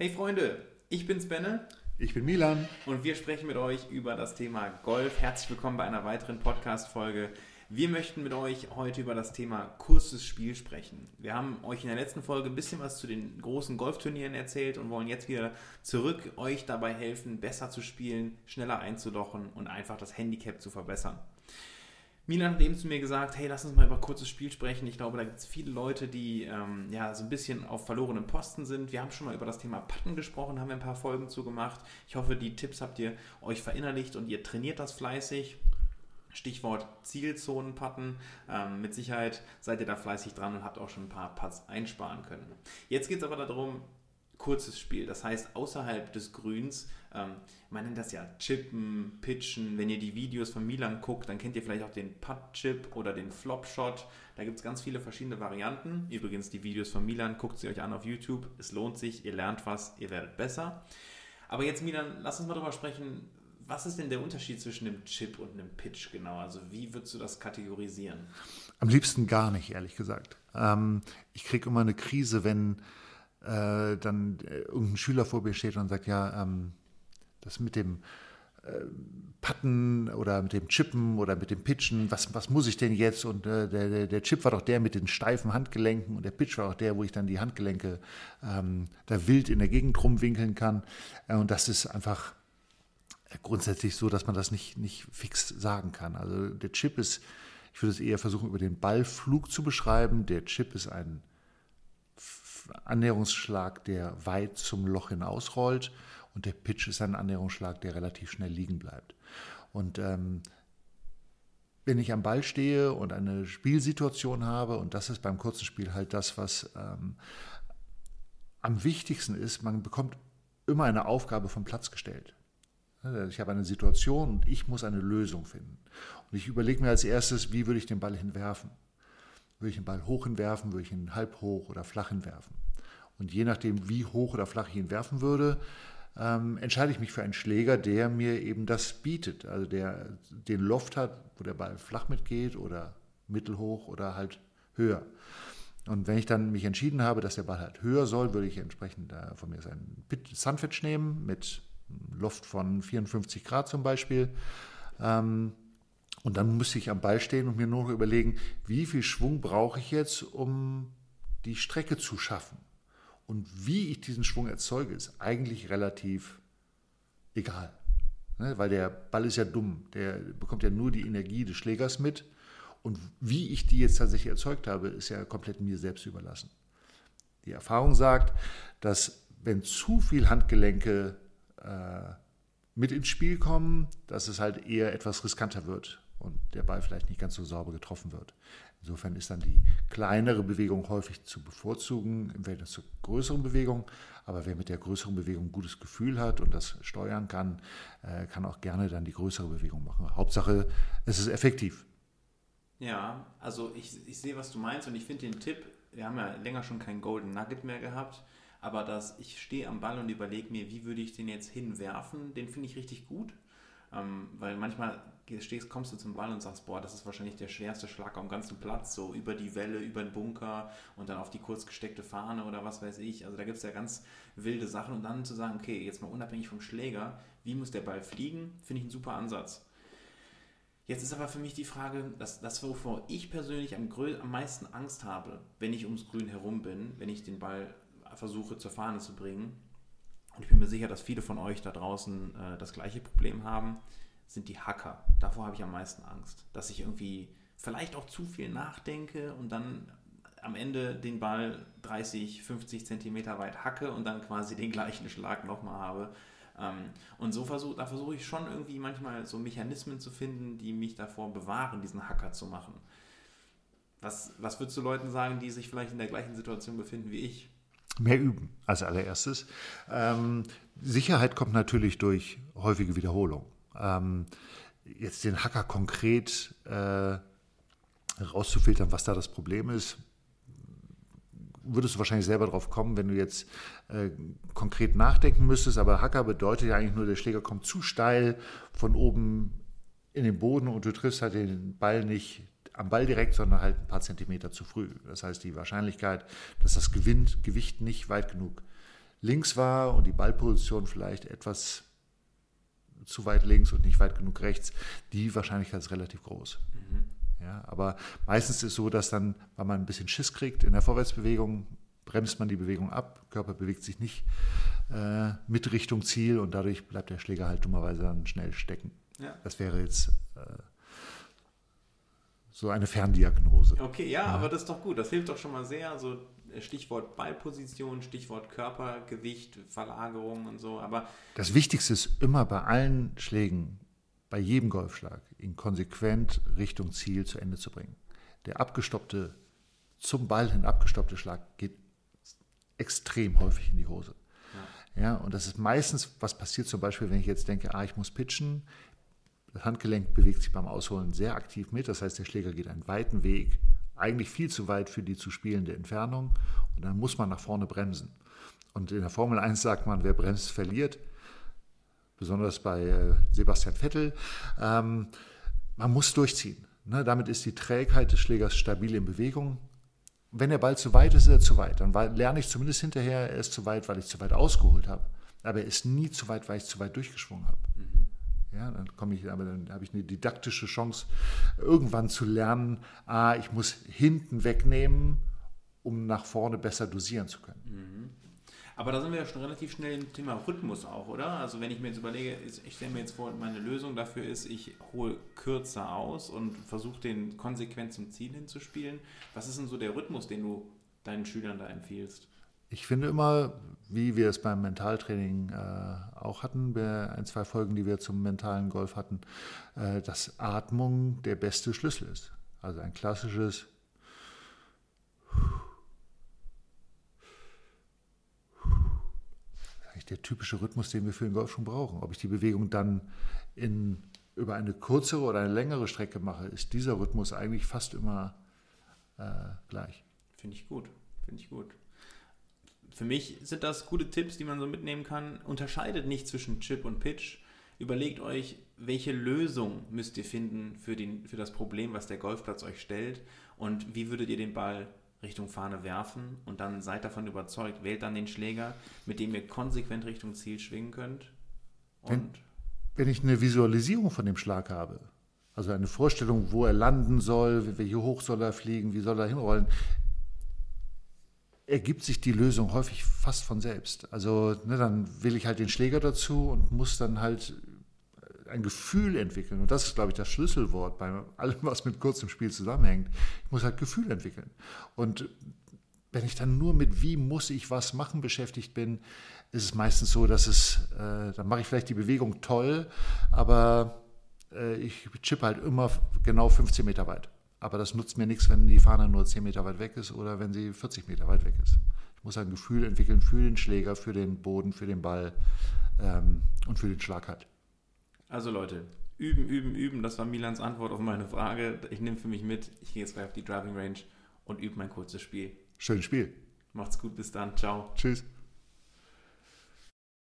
Hey Freunde, ich bin's Benne. Ich bin Milan. Und wir sprechen mit euch über das Thema Golf. Herzlich willkommen bei einer weiteren Podcast-Folge. Wir möchten mit euch heute über das Thema kurzes Spiel sprechen. Wir haben euch in der letzten Folge ein bisschen was zu den großen Golfturnieren erzählt und wollen jetzt wieder zurück euch dabei helfen, besser zu spielen, schneller einzulochen und einfach das Handicap zu verbessern. Milan hat eben zu mir gesagt, hey, lass uns mal über kurzes Spiel sprechen. Ich glaube, da gibt es viele Leute, die ähm, ja so ein bisschen auf verlorenen Posten sind. Wir haben schon mal über das Thema Patten gesprochen, haben wir ein paar Folgen zu gemacht. Ich hoffe, die Tipps habt ihr euch verinnerlicht und ihr trainiert das fleißig. Stichwort Zielzonenpatten. Ähm, mit Sicherheit seid ihr da fleißig dran und habt auch schon ein paar Putts einsparen können. Jetzt geht es aber darum, kurzes Spiel. Das heißt, außerhalb des Grüns, ähm, man nennt das ja Chippen, Pitchen. Wenn ihr die Videos von Milan guckt, dann kennt ihr vielleicht auch den Putt-Chip oder den Flop-Shot. Da gibt es ganz viele verschiedene Varianten. Übrigens, die Videos von Milan, guckt sie euch an auf YouTube. Es lohnt sich, ihr lernt was, ihr werdet besser. Aber jetzt, Milan, lass uns mal darüber sprechen, was ist denn der Unterschied zwischen einem Chip und einem Pitch genau? Also wie würdest du das kategorisieren? Am liebsten gar nicht, ehrlich gesagt. Ähm, ich kriege immer eine Krise, wenn äh, dann äh, irgendein Schüler vor mir steht und sagt, ja, ähm, das mit dem äh, Patten oder mit dem Chippen oder mit dem Pitchen, was, was muss ich denn jetzt? Und äh, der, der Chip war doch der mit den steifen Handgelenken und der Pitch war auch der, wo ich dann die Handgelenke ähm, da wild in der Gegend rumwinkeln kann. Äh, und das ist einfach grundsätzlich so, dass man das nicht, nicht fix sagen kann. Also der Chip ist, ich würde es eher versuchen, über den Ballflug zu beschreiben. Der Chip ist ein Annäherungsschlag, der weit zum Loch hinausrollt und der Pitch ist ein Annäherungsschlag, der relativ schnell liegen bleibt. Und ähm, wenn ich am Ball stehe und eine Spielsituation habe, und das ist beim kurzen Spiel halt das, was ähm, am wichtigsten ist, man bekommt immer eine Aufgabe vom Platz gestellt. Ich habe eine Situation und ich muss eine Lösung finden. Und ich überlege mir als erstes, wie würde ich den Ball hinwerfen? Würde ich den Ball hoch hinwerfen, würde ich ihn halb hoch oder flach hinwerfen? Und je nachdem, wie hoch oder flach ich ihn werfen würde, ähm, entscheide ich mich für einen Schläger, der mir eben das bietet. Also der den Loft hat, wo der Ball flach mitgeht oder mittelhoch oder halt höher. Und wenn ich dann mich entschieden habe, dass der Ball halt höher soll, würde ich entsprechend äh, von mir seinen Sunfetch nehmen mit Loft von 54 Grad zum Beispiel. Ähm, und dann müsste ich am Ball stehen und mir nur noch überlegen, wie viel Schwung brauche ich jetzt, um die Strecke zu schaffen. Und wie ich diesen Schwung erzeuge, ist eigentlich relativ egal. Ne? Weil der Ball ist ja dumm. Der bekommt ja nur die Energie des Schlägers mit. Und wie ich die jetzt tatsächlich erzeugt habe, ist ja komplett mir selbst überlassen. Die Erfahrung sagt, dass wenn zu viel Handgelenke äh, mit ins Spiel kommen, dass es halt eher etwas riskanter wird und der Ball vielleicht nicht ganz so sauber getroffen wird. Insofern ist dann die kleinere Bewegung häufig zu bevorzugen im Verhältnis zur größeren Bewegung. Aber wer mit der größeren Bewegung ein gutes Gefühl hat und das steuern kann, äh, kann auch gerne dann die größere Bewegung machen. Hauptsache, es ist effektiv. Ja, also ich, ich sehe, was du meinst und ich finde den Tipp, wir haben ja länger schon kein Golden Nugget mehr gehabt, aber dass ich stehe am Ball und überlege mir, wie würde ich den jetzt hinwerfen, den finde ich richtig gut. Ähm, weil manchmal stehst, kommst du zum Ball und sagst, boah, das ist wahrscheinlich der schwerste Schlag am ganzen Platz, so über die Welle, über den Bunker und dann auf die kurz gesteckte Fahne oder was weiß ich. Also da gibt es ja ganz wilde Sachen und dann zu sagen, okay, jetzt mal unabhängig vom Schläger, wie muss der Ball fliegen, finde ich einen super Ansatz. Jetzt ist aber für mich die Frage, dass das, wovor ich persönlich am, am meisten Angst habe, wenn ich ums Grün herum bin, wenn ich den Ball versuche zur Fahne zu bringen. Und ich bin mir sicher, dass viele von euch da draußen äh, das gleiche Problem haben, sind die Hacker. Davor habe ich am meisten Angst, dass ich irgendwie vielleicht auch zu viel nachdenke und dann am Ende den Ball 30, 50 Zentimeter weit hacke und dann quasi den gleichen Schlag nochmal habe. Ähm, und so versuch, da versuche ich schon irgendwie manchmal so Mechanismen zu finden, die mich davor bewahren, diesen Hacker zu machen. Was, was würdest du Leuten sagen, die sich vielleicht in der gleichen Situation befinden wie ich? Mehr üben als allererstes. Ähm, Sicherheit kommt natürlich durch häufige Wiederholung. Ähm, jetzt den Hacker konkret äh, rauszufiltern, was da das Problem ist, würdest du wahrscheinlich selber drauf kommen, wenn du jetzt äh, konkret nachdenken müsstest. Aber Hacker bedeutet ja eigentlich nur, der Schläger kommt zu steil von oben in den Boden und du triffst halt den Ball nicht am Ball direkt, sondern halt ein paar Zentimeter zu früh. Das heißt, die Wahrscheinlichkeit, dass das gewinnt, Gewicht nicht weit genug links war und die Ballposition vielleicht etwas zu weit links und nicht weit genug rechts, die Wahrscheinlichkeit ist relativ groß. Mhm. Ja, aber meistens ist es so, dass dann, weil man ein bisschen Schiss kriegt in der Vorwärtsbewegung, bremst man die Bewegung ab, Körper bewegt sich nicht äh, mit Richtung Ziel und dadurch bleibt der Schläger halt dummerweise dann schnell stecken. Ja. Das wäre jetzt äh, so eine Ferndiagnose. Okay, ja, ja, aber das ist doch gut. Das hilft doch schon mal sehr. Also Stichwort Ballposition, Stichwort Körpergewicht, Verlagerung und so. Aber das Wichtigste ist immer bei allen Schlägen, bei jedem Golfschlag, ihn konsequent Richtung Ziel zu Ende zu bringen. Der abgestoppte, zum Ball hin abgestoppte Schlag geht extrem häufig in die Hose. Ja. ja. und das ist meistens, was passiert zum Beispiel, wenn ich jetzt denke, ah, ich muss pitchen, das Handgelenk bewegt sich beim Ausholen sehr aktiv mit. Das heißt, der Schläger geht einen weiten Weg, eigentlich viel zu weit für die zu spielende Entfernung. Und dann muss man nach vorne bremsen. Und in der Formel 1 sagt man, wer bremst, verliert. Besonders bei äh, Sebastian Vettel. Ähm, man muss durchziehen. Ne? Damit ist die Trägheit des Schlägers stabil in Bewegung. Wenn der Ball zu weit ist, ist er zu weit. Dann lerne ich zumindest hinterher, er ist zu weit, weil ich zu weit ausgeholt habe. Aber er ist nie zu weit, weil ich zu weit durchgeschwungen habe. Ja, dann komme ich, aber dann habe ich eine didaktische Chance, irgendwann zu lernen, ah, ich muss hinten wegnehmen, um nach vorne besser dosieren zu können. Mhm. Aber da sind wir ja schon relativ schnell im Thema Rhythmus auch, oder? Also wenn ich mir jetzt überlege, ich stelle mir jetzt vor, meine Lösung dafür ist, ich hole kürzer aus und versuche den konsequent zum Ziel hinzuspielen. Was ist denn so der Rhythmus, den du deinen Schülern da empfiehlst? Ich finde immer, wie wir es beim Mentaltraining äh, auch hatten, bei ein, zwei Folgen, die wir zum mentalen Golf hatten, äh, dass Atmung der beste Schlüssel ist. Also ein klassisches der typische Rhythmus, den wir für den Golf schon brauchen. Ob ich die Bewegung dann in, über eine kürzere oder eine längere Strecke mache, ist dieser Rhythmus eigentlich fast immer äh, gleich. Finde ich gut. Finde ich gut für mich sind das gute Tipps, die man so mitnehmen kann. Unterscheidet nicht zwischen Chip und Pitch. Überlegt euch, welche Lösung müsst ihr finden für, den, für das Problem, was der Golfplatz euch stellt und wie würdet ihr den Ball Richtung Fahne werfen und dann seid davon überzeugt, wählt dann den Schläger, mit dem ihr konsequent Richtung Ziel schwingen könnt. Und wenn, wenn ich eine Visualisierung von dem Schlag habe, also eine Vorstellung, wo er landen soll, wie hoch soll er fliegen, wie soll er hinrollen, ergibt sich die Lösung häufig fast von selbst. Also ne, dann will ich halt den Schläger dazu und muss dann halt ein Gefühl entwickeln. Und das ist, glaube ich, das Schlüsselwort bei allem, was mit kurzem Spiel zusammenhängt. Ich muss halt Gefühl entwickeln. Und wenn ich dann nur mit wie muss ich was machen beschäftigt bin, ist es meistens so, dass es, äh, dann mache ich vielleicht die Bewegung toll, aber äh, ich chippe halt immer genau 15 Meter weit. Aber das nutzt mir nichts, wenn die Fahne nur 10 Meter weit weg ist oder wenn sie 40 Meter weit weg ist. Ich muss ein Gefühl entwickeln für den Schläger, für den Boden, für den Ball ähm, und für den Schlag halt. Also Leute, üben, üben, üben. Das war Milans Antwort auf meine Frage. Ich nehme für mich mit. Ich gehe jetzt gleich auf die Driving Range und übe mein kurzes Spiel. Schönes Spiel. Macht's gut, bis dann. Ciao. Tschüss.